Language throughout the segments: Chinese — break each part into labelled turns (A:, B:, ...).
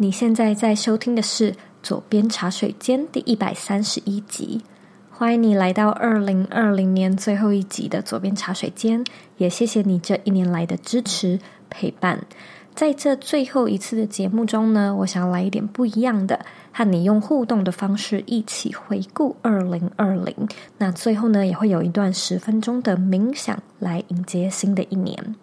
A: 你现在在收听的是《左边茶水间》第一百三十一集，欢迎你来到二零二零年最后一集的《左边茶水间》，也谢谢你这一年来的支持陪伴。在这最后一次的节目中呢，我想要来一点不一样的，和你用互动的方式一起回顾二零二零。那最后呢，也会有一段十分钟的冥想来迎接新的一年。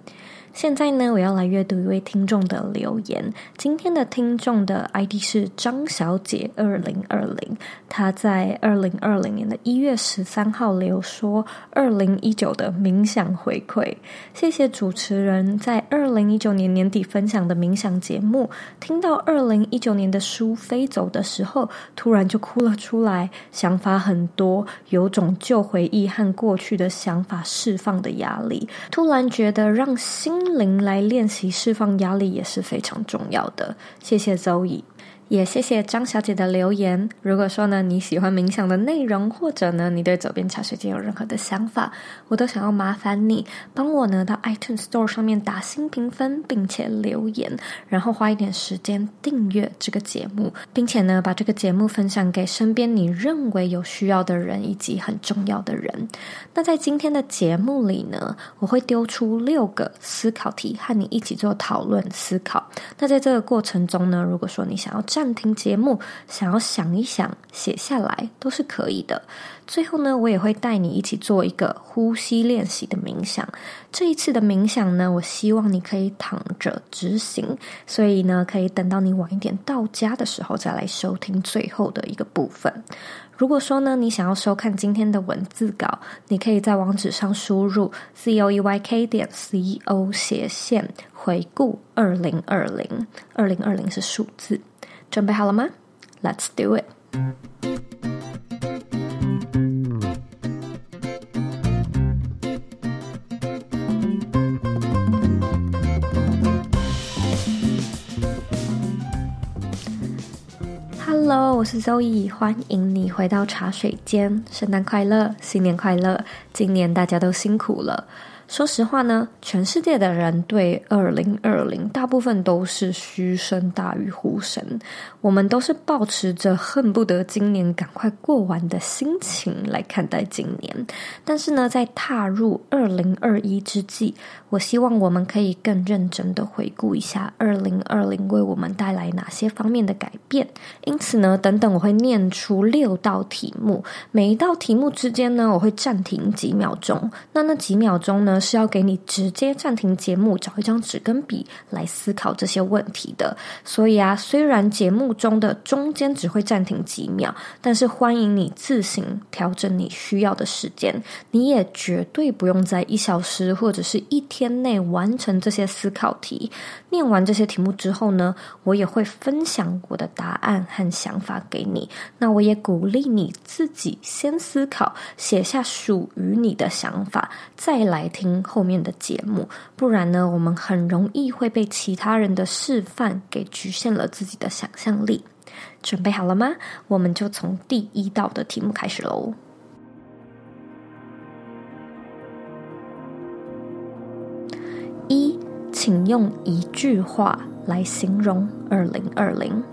A: 现在呢，我要来阅读一位听众的留言。今天的听众的 ID 是张小姐二零二零，她在二零二零年的一月十三号留说二零一九的冥想回馈。谢谢主持人在二零一九年年底分享的冥想节目，听到二零一九年的书飞走的时候，突然就哭了出来，想法很多，有种旧回忆和过去的想法释放的压力，突然觉得让心。心灵来练习释放压力也是非常重要的。谢谢周易。也谢谢张小姐的留言。如果说呢，你喜欢冥想的内容，或者呢，你对佐编茶水间有任何的想法，我都想要麻烦你帮我呢到 iTunes Store 上面打新评分，并且留言，然后花一点时间订阅这个节目，并且呢把这个节目分享给身边你认为有需要的人以及很重要的人。那在今天的节目里呢，我会丢出六个思考题和你一起做讨论思考。那在这个过程中呢，如果说你想要暂停节目，想要想一想，写下来都是可以的。最后呢，我也会带你一起做一个呼吸练习的冥想。这一次的冥想呢，我希望你可以躺着执行，所以呢，可以等到你晚一点到家的时候再来收听最后的一个部分。如果说呢，你想要收看今天的文字稿，你可以在网址上输入 c o e y k 点 c o 斜线回顾二零二零，二零二零是数字。准备好了吗？Let's do it。Hello，我是 Zoe，欢迎你回到茶水间。圣诞快乐，新年快乐！今年大家都辛苦了。说实话呢，全世界的人对二零二零大部分都是嘘声大于呼声。我们都是抱持着恨不得今年赶快过完的心情来看待今年。但是呢，在踏入二零二一之际，我希望我们可以更认真的回顾一下二零二零为我们带来哪些方面的改变。因此呢，等等我会念出六道题目，每一道题目之间呢，我会暂停几秒钟。那那几秒钟呢，是要给你直接暂停节目，找一张纸跟笔来思考这些问题的。所以啊，虽然节目中的中间只会暂停几秒，但是欢迎你自行调整你需要的时间。你也绝对不用在一小时或者是一天天内完成这些思考题。念完这些题目之后呢，我也会分享我的答案和想法给你。那我也鼓励你自己先思考，写下属于你的想法，再来。听后面的节目，不然呢，我们很容易会被其他人的示范给局限了自己的想象力。准备好了吗？我们就从第一道的题目开始喽。一，请用一句话来形容二零二零。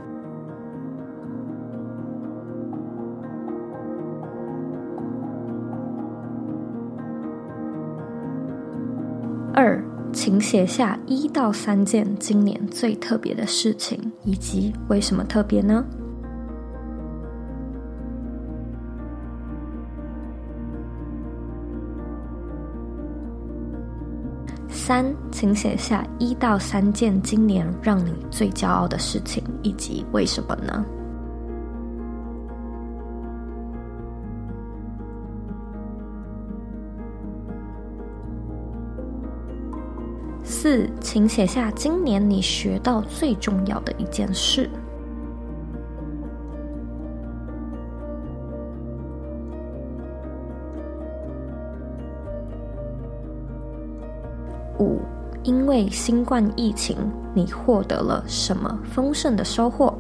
A: 二，请写下一到三件今年最特别的事情，以及为什么特别呢？三，请写下一到三件今年让你最骄傲的事情，以及为什么呢？四，请写下今年你学到最重要的一件事。五，因为新冠疫情，你获得了什么丰盛的收获？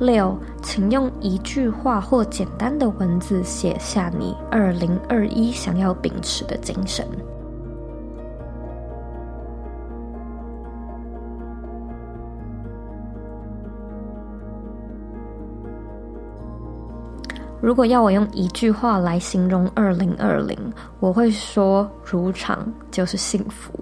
A: 六，请用一句话或简单的文字写下你二零二一想要秉持的精神。如果要我用一句话来形容二零二零，我会说：如常就是幸福。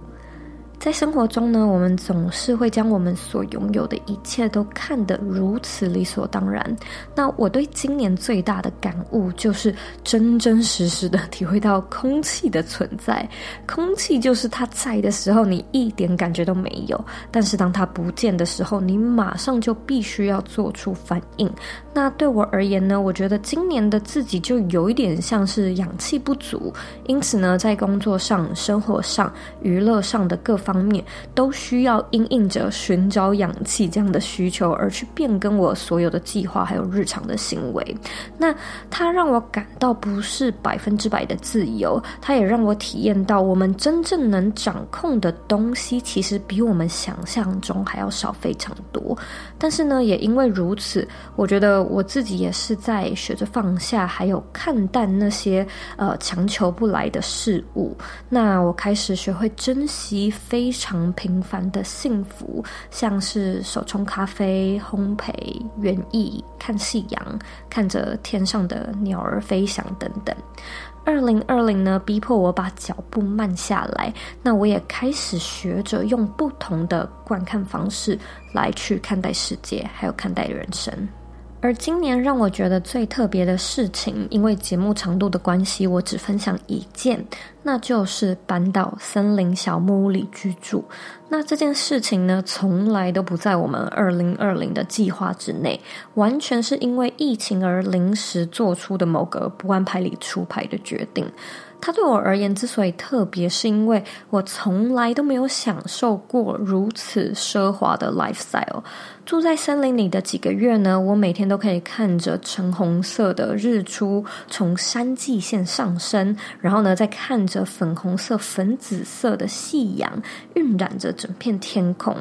A: 在生活中呢，我们总是会将我们所拥有的一切都看得如此理所当然。那我对今年最大的感悟就是，真真实实的体会到空气的存在。空气就是它在的时候，你一点感觉都没有；但是当它不见的时候，你马上就必须要做出反应。那对我而言呢，我觉得今年的自己就有一点像是氧气不足，因此呢，在工作上、生活上、娱乐上的各方。方面都需要因应着寻找氧气这样的需求而去变更我所有的计划，还有日常的行为。那它让我感到不是百分之百的自由，它也让我体验到我们真正能掌控的东西，其实比我们想象中还要少非常多。但是呢，也因为如此，我觉得我自己也是在学着放下，还有看淡那些呃强求不来的事物。那我开始学会珍惜非常平凡的幸福，像是手冲咖啡、烘焙、园艺、看夕阳、看着天上的鸟儿飞翔等等。二零二零呢，逼迫我把脚步慢下来，那我也开始学着用不同的观看方式来去看待世界，还有看待人生。而今年让我觉得最特别的事情，因为节目长度的关系，我只分享一件，那就是搬到森林小木屋里居住。那这件事情呢，从来都不在我们二零二零的计划之内，完全是因为疫情而临时做出的某个不按牌理出牌的决定。它对我而言之所以特别，是因为我从来都没有享受过如此奢华的 lifestyle。住在森林里的几个月呢，我每天都可以看着橙红色的日出从山际线上升，然后呢，再看着粉红色、粉紫色的夕阳晕染着整片天空。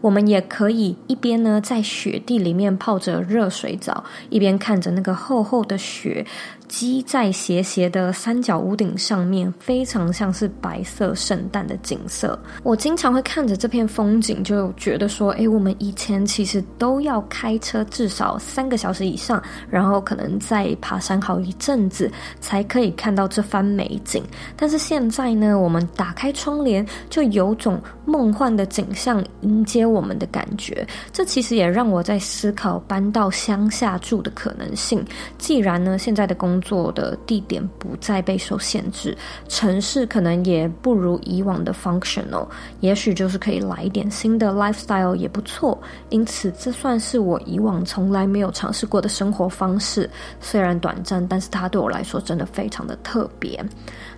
A: 我们也可以一边呢在雪地里面泡着热水澡，一边看着那个厚厚的雪积在斜斜的三角屋顶上面，非常像是白色圣诞的景色。我经常会看着这片风景，就觉得说，诶，我们以前其实。其实都要开车至少三个小时以上，然后可能再爬山好一阵子，才可以看到这番美景。但是现在呢，我们打开窗帘，就有种梦幻的景象迎接我们的感觉。这其实也让我在思考搬到乡下住的可能性。既然呢，现在的工作的地点不再备受限制，城市可能也不如以往的 functional，也许就是可以来一点新的 lifestyle 也不错。因此。此这算是我以往从来没有尝试过的生活方式，虽然短暂，但是它对我来说真的非常的特别。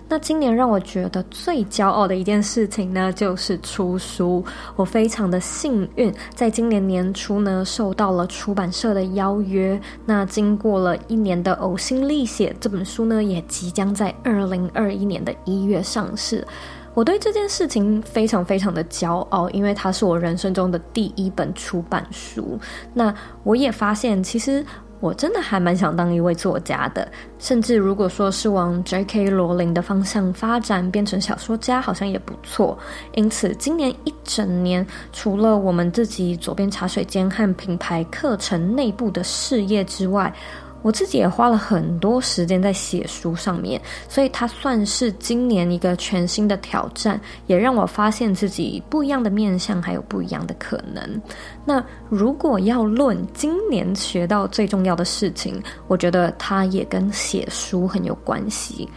A: 那今年让我觉得最骄傲的一件事情呢，就是出书。我非常的幸运，在今年年初呢，受到了出版社的邀约。那经过了一年的呕心沥血，这本书呢，也即将在二零二一年的一月上市。我对这件事情非常非常的骄傲，因为它是我人生中的第一本出版书。那我也发现，其实我真的还蛮想当一位作家的，甚至如果说是往 J.K. 罗琳的方向发展，变成小说家，好像也不错。因此，今年一整年，除了我们自己左边茶水间和品牌课程内部的事业之外，我自己也花了很多时间在写书上面，所以它算是今年一个全新的挑战，也让我发现自己不一样的面相，还有不一样的可能。那如果要论今年学到最重要的事情，我觉得它也跟写书很有关系。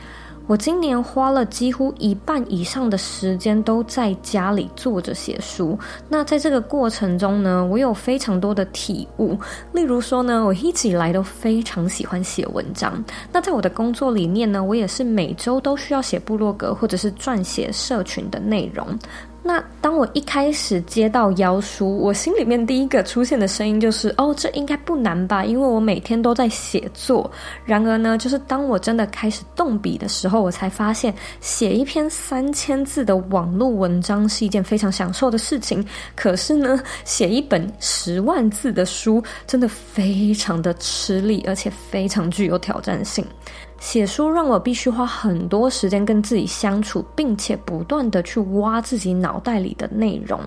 A: 我今年花了几乎一半以上的时间都在家里坐着写书。那在这个过程中呢，我有非常多的体悟。例如说呢，我一直以来都非常喜欢写文章。那在我的工作里面呢，我也是每周都需要写部落格或者是撰写社群的内容。那当我一开始接到邀书，我心里面第一个出现的声音就是：哦，这应该不难吧？因为我每天都在写作。然而呢，就是当我真的开始动笔的时候，我才发现写一篇三千字的网络文章是一件非常享受的事情。可是呢，写一本十万字的书真的非常的吃力，而且非常具有挑战性。写书让我必须花很多时间跟自己相处，并且不断的去挖自己脑袋里的内容。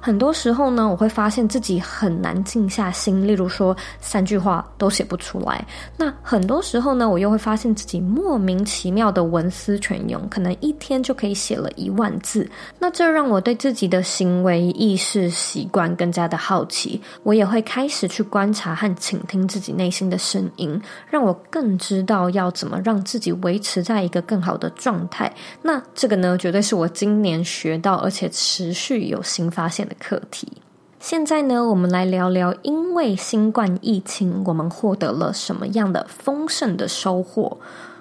A: 很多时候呢，我会发现自己很难静下心，例如说三句话都写不出来。那很多时候呢，我又会发现自己莫名其妙的文思泉涌，可能一天就可以写了一万字。那这让我对自己的行为意识习惯更加的好奇，我也会开始去观察和倾听自己内心的声音，让我更知道要怎么让自己维持在一个更好的状态。那这个呢，绝对是我今年学到而且持续有新发现的课题。现在呢，我们来聊聊，因为新冠疫情，我们获得了什么样的丰盛的收获？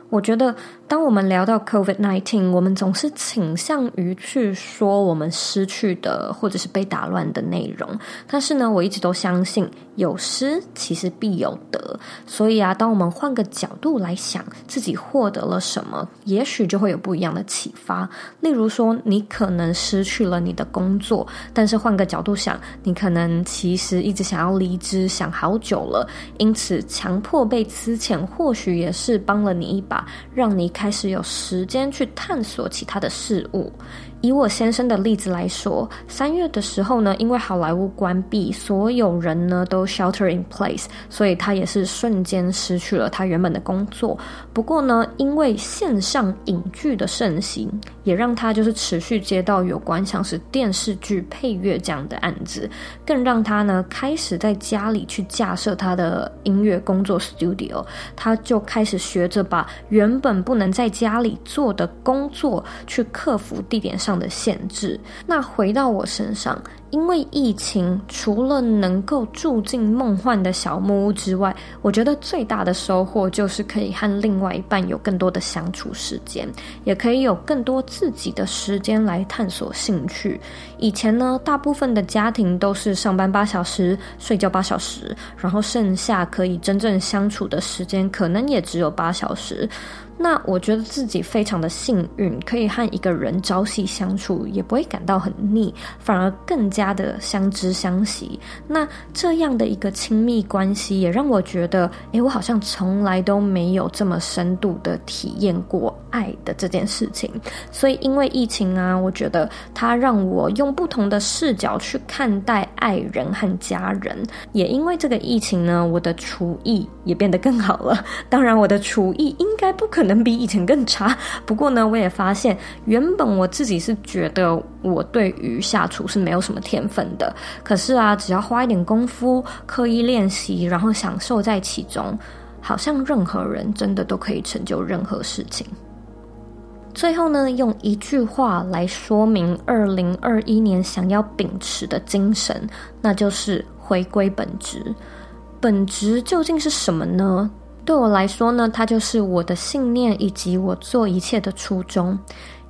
A: 我觉得。当我们聊到 COVID-19，我们总是倾向于去说我们失去的或者是被打乱的内容。但是呢，我一直都相信有失其实必有得。所以啊，当我们换个角度来想自己获得了什么，也许就会有不一样的启发。例如说，你可能失去了你的工作，但是换个角度想，你可能其实一直想要离职，想好久了，因此强迫被辞遣，或许也是帮了你一把，让你。开始有时间去探索其他的事物。以我先生的例子来说，三月的时候呢，因为好莱坞关闭，所有人呢都 shelter in place，所以他也是瞬间失去了他原本的工作。不过呢，因为线上影剧的盛行，也让他就是持续接到有关像是电视剧配乐这样的案子，更让他呢开始在家里去架设他的音乐工作 studio，他就开始学着把原本不能在家里做的工作去克服地点上上的限制。那回到我身上，因为疫情，除了能够住进梦幻的小木屋之外，我觉得最大的收获就是可以和另外一半有更多的相处时间，也可以有更多自己的时间来探索兴趣。以前呢，大部分的家庭都是上班八小时，睡觉八小时，然后剩下可以真正相处的时间，可能也只有八小时。那我觉得自己非常的幸运，可以和一个人朝夕相处，也不会感到很腻，反而更加的相知相惜。那这样的一个亲密关系，也让我觉得，诶，我好像从来都没有这么深度的体验过爱的这件事情。所以因为疫情啊，我觉得它让我用不同的视角去看待爱人和家人。也因为这个疫情呢，我的厨艺也变得更好了。当然，我的厨艺应该不可能。比以前更差。不过呢，我也发现，原本我自己是觉得我对于下厨是没有什么天分的。可是啊，只要花一点功夫，刻意练习，然后享受在其中，好像任何人真的都可以成就任何事情。最后呢，用一句话来说明二零二一年想要秉持的精神，那就是回归本质。本质究竟是什么呢？对我来说呢，它就是我的信念以及我做一切的初衷。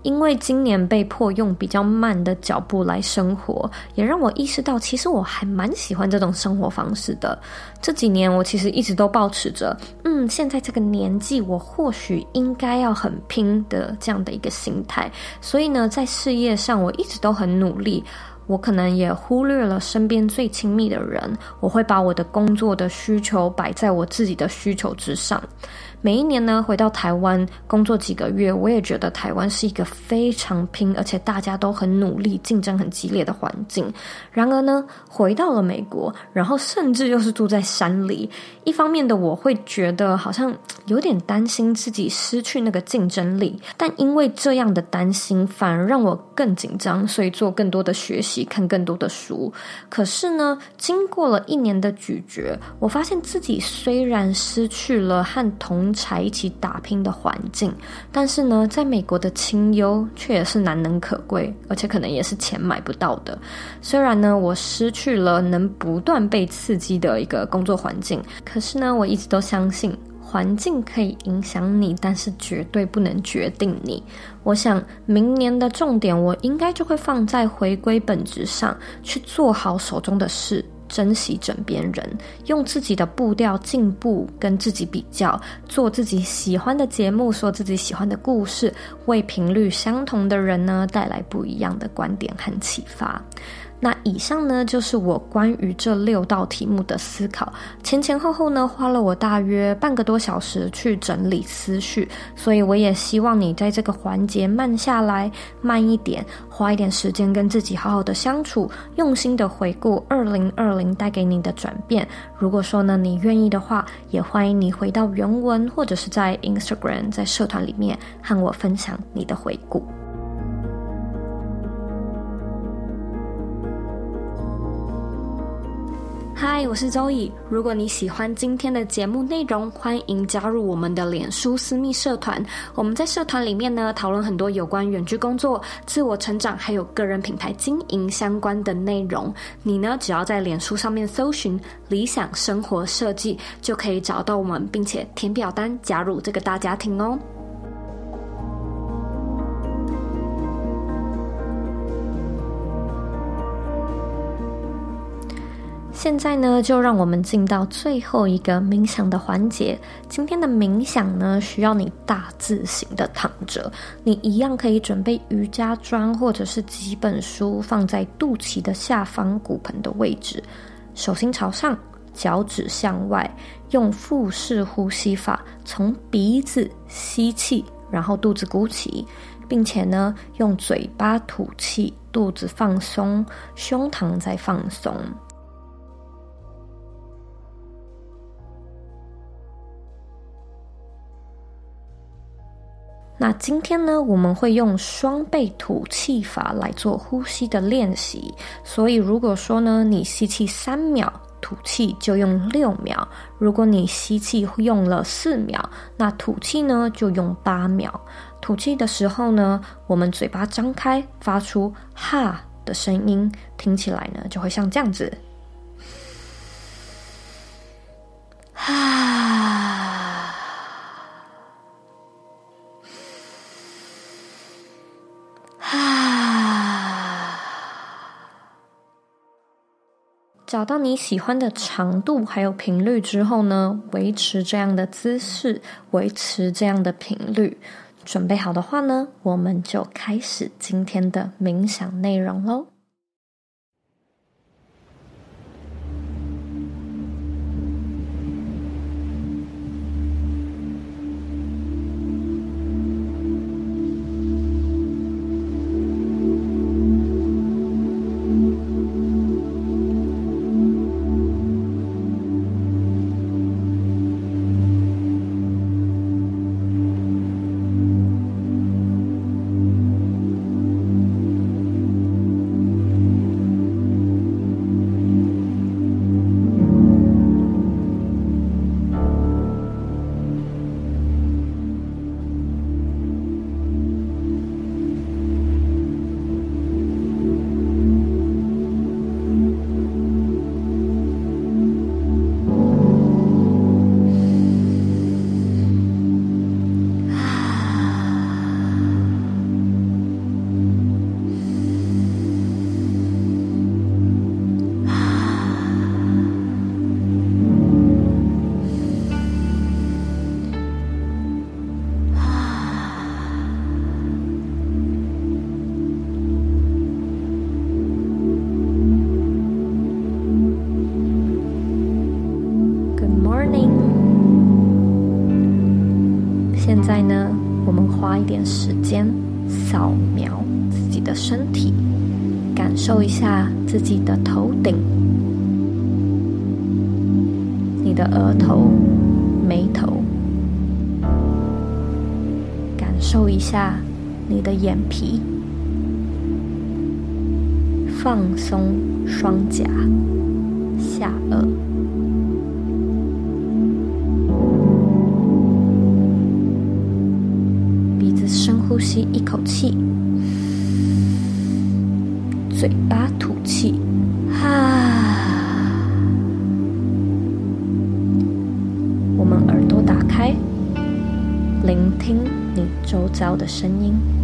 A: 因为今年被迫用比较慢的脚步来生活，也让我意识到，其实我还蛮喜欢这种生活方式的。这几年我其实一直都保持着，嗯，现在这个年纪，我或许应该要很拼的这样的一个心态。所以呢，在事业上，我一直都很努力。我可能也忽略了身边最亲密的人，我会把我的工作的需求摆在我自己的需求之上。每一年呢，回到台湾工作几个月，我也觉得台湾是一个非常拼，而且大家都很努力、竞争很激烈的环境。然而呢，回到了美国，然后甚至又是住在山里，一方面的我会觉得好像有点担心自己失去那个竞争力，但因为这样的担心，反而让我更紧张，所以做更多的学习，看更多的书。可是呢，经过了一年的咀嚼，我发现自己虽然失去了和同才一起打拼的环境，但是呢，在美国的清幽却也是难能可贵，而且可能也是钱买不到的。虽然呢，我失去了能不断被刺激的一个工作环境，可是呢，我一直都相信环境可以影响你，但是绝对不能决定你。我想明年的重点，我应该就会放在回归本质上，去做好手中的事。珍惜枕边人，用自己的步调进步，跟自己比较，做自己喜欢的节目，说自己喜欢的故事，为频率相同的人呢带来不一样的观点和启发。那以上呢，就是我关于这六道题目的思考，前前后后呢，花了我大约半个多小时去整理思绪，所以我也希望你在这个环节慢下来，慢一点，花一点时间跟自己好好的相处，用心的回顾二零二零带给你的转变。如果说呢，你愿意的话，也欢迎你回到原文，或者是在 Instagram 在社团里面和我分享你的回顾。嗨，我是周乙。如果你喜欢今天的节目内容，欢迎加入我们的脸书私密社团。我们在社团里面呢，讨论很多有关远距工作、自我成长，还有个人品牌经营相关的内容。你呢，只要在脸书上面搜寻“理想生活设计”，就可以找到我们，并且填表单加入这个大家庭哦。现在呢，就让我们进到最后一个冥想的环节。今天的冥想呢，需要你大字型的躺着，你一样可以准备瑜伽砖或者是几本书放在肚脐的下方骨盆的位置，手心朝上，脚趾向外，用腹式呼吸法，从鼻子吸气，然后肚子鼓起，并且呢，用嘴巴吐气，肚子放松，胸膛再放松。那今天呢，我们会用双倍吐气法来做呼吸的练习。所以，如果说呢，你吸气三秒，吐气就用六秒；如果你吸气用了四秒，那吐气呢就用八秒。吐气的时候呢，我们嘴巴张开，发出“哈”的声音，听起来呢就会像这样子。哈 找到你喜欢的长度还有频率之后呢，维持这样的姿势，维持这样的频率，准备好的话呢，我们就开始今天的冥想内容喽。间扫描自己的身体，感受一下自己的头顶、你的额头、眉头，感受一下你的眼皮，放松双颊、下颚。聆听你周遭的声音。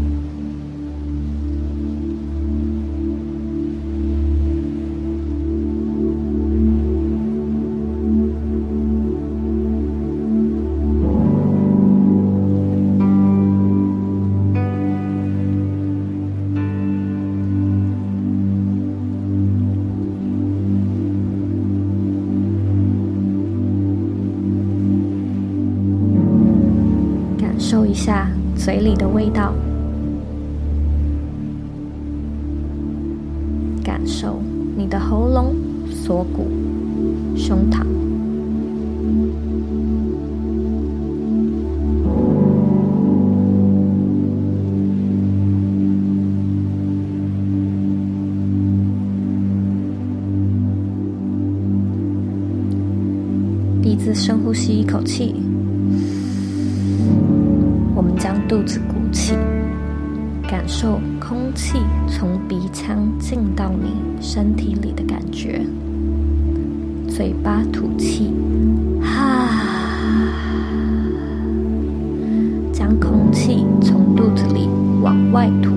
A: 鼻子深呼吸一口气。我们将肚子鼓起，感受空气从鼻腔进到你身体里的感觉。嘴巴吐气，哈，将空气从肚子里往外吐，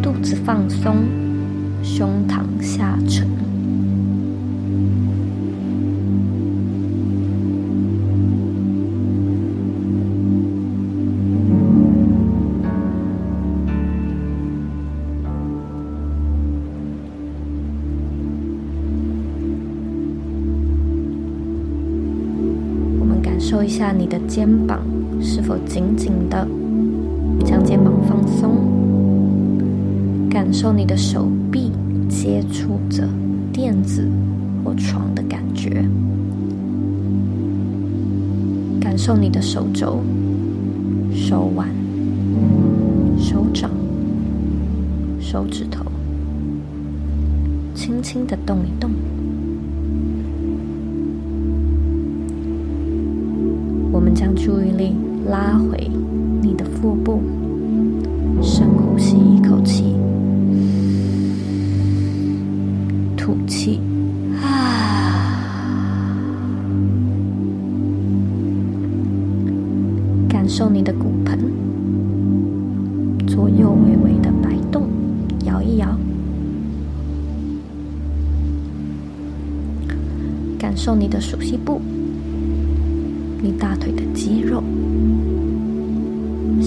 A: 肚子放松，胸膛下沉。肩膀是否紧紧的，将肩膀放松。感受你的手臂接触着垫子或床的感觉。感受你的手肘、手腕、手掌、手指头，轻轻的动一动。将注意力拉回你的腹部，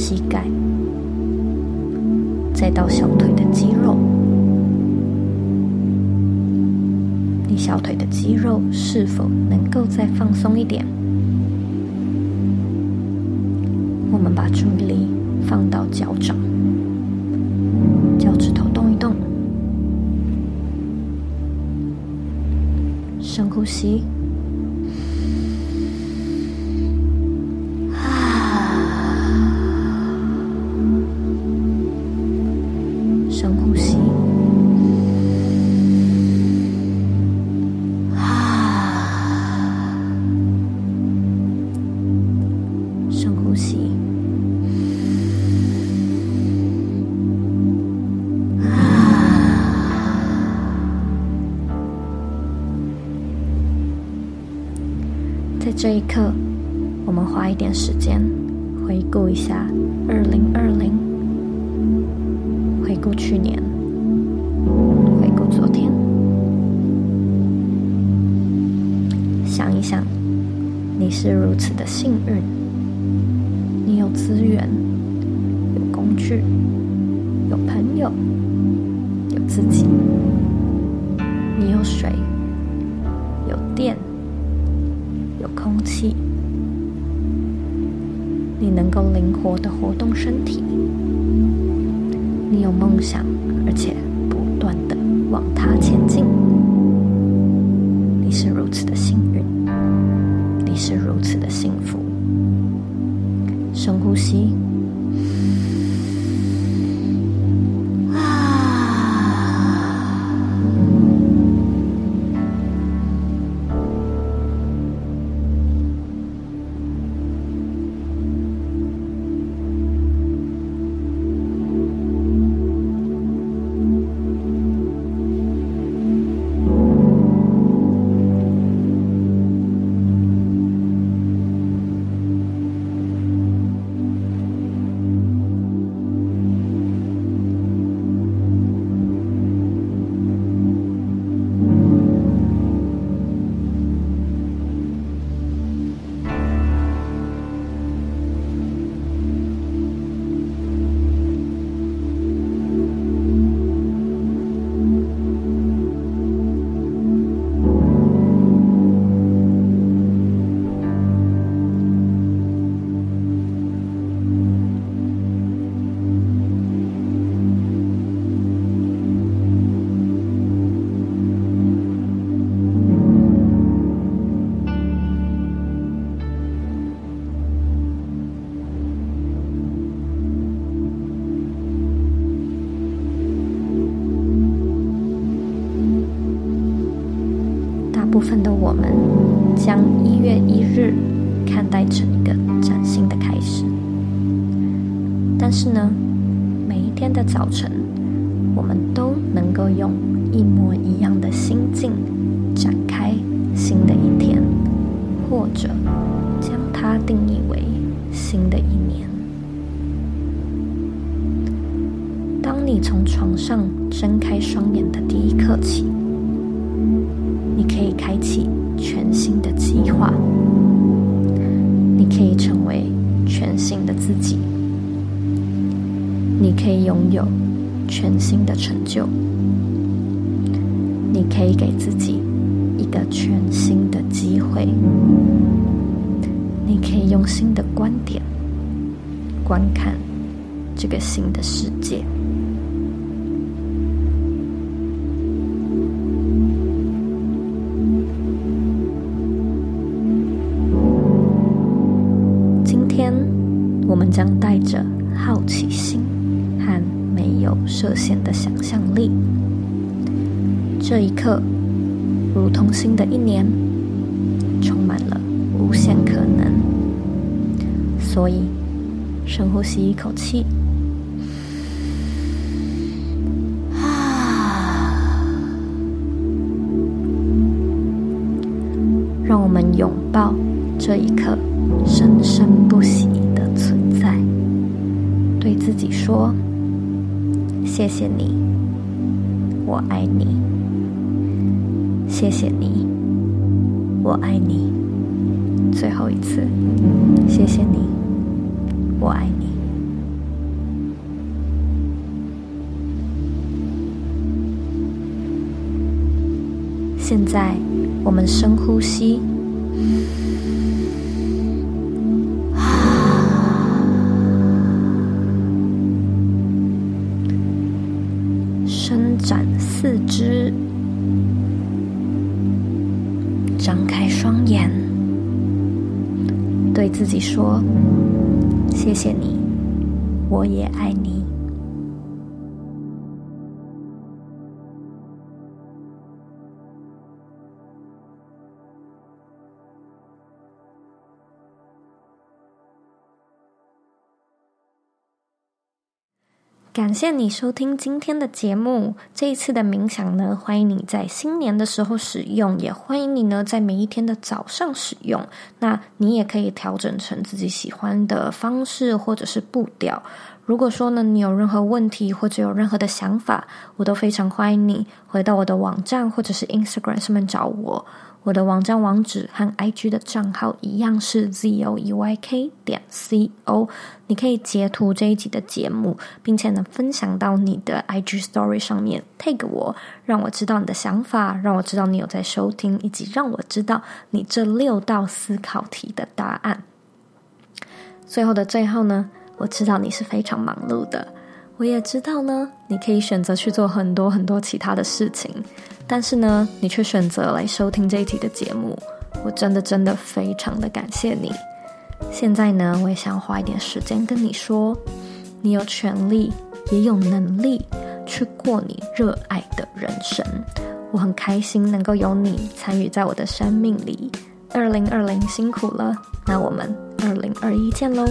A: 膝盖，再到小腿的肌肉，你小腿的肌肉是否能够再放松一点？我们把注意力放到脚掌，脚趾头动一动，深呼吸。在这一刻，我们花一点时间回顾一下二零二零，回顾去年，回顾昨天，想一想，你是如此的幸运，你有资源，有工具，有朋友，有自己，你有水，有电。空气，你能够灵活的活动身体，你有梦想，而且不断的往它前进。你是如此的幸日看待成一个崭新的开始。但是呢，可以成为全新的自己，你可以拥有全新的成就，你可以给自己一个全新的机会，你可以用新的观点观看这个新的世界。有设限的想象力，这一刻如同新的一年，充满了无限可能。所以，深呼吸一口气，啊，让我们拥抱这一刻生生不息的存在，对自己说。谢谢你，我爱你。谢谢你，我爱你。最后一次，谢谢你，我爱你。现在，我们深呼吸。己说：“谢谢你，我也爱你。”感谢你收听今天的节目。这一次的冥想呢，欢迎你在新年的时候使用，也欢迎你呢在每一天的早上使用。那你也可以调整成自己喜欢的方式或者是步调。如果说呢，你有任何问题或者有任何的想法，我都非常欢迎你回到我的网站或者是 Instagram 上面找我。我的网站网址和 IG 的账号一样是 zoeyk 点 co，你可以截图这一集的节目，并且呢分享到你的 IG Story 上面 tag 我，让我知道你的想法，让我知道你有在收听，以及让我知道你这六道思考题的答案。最后的最后呢，我知道你是非常忙碌的，我也知道呢，你可以选择去做很多很多其他的事情。但是呢，你却选择来收听这一集的节目，我真的真的非常的感谢你。现在呢，我也想花一点时间跟你说，你有权利，也有能力去过你热爱的人生。我很开心能够有你参与在我的生命里。二零二零辛苦了，那我们二零二一见喽。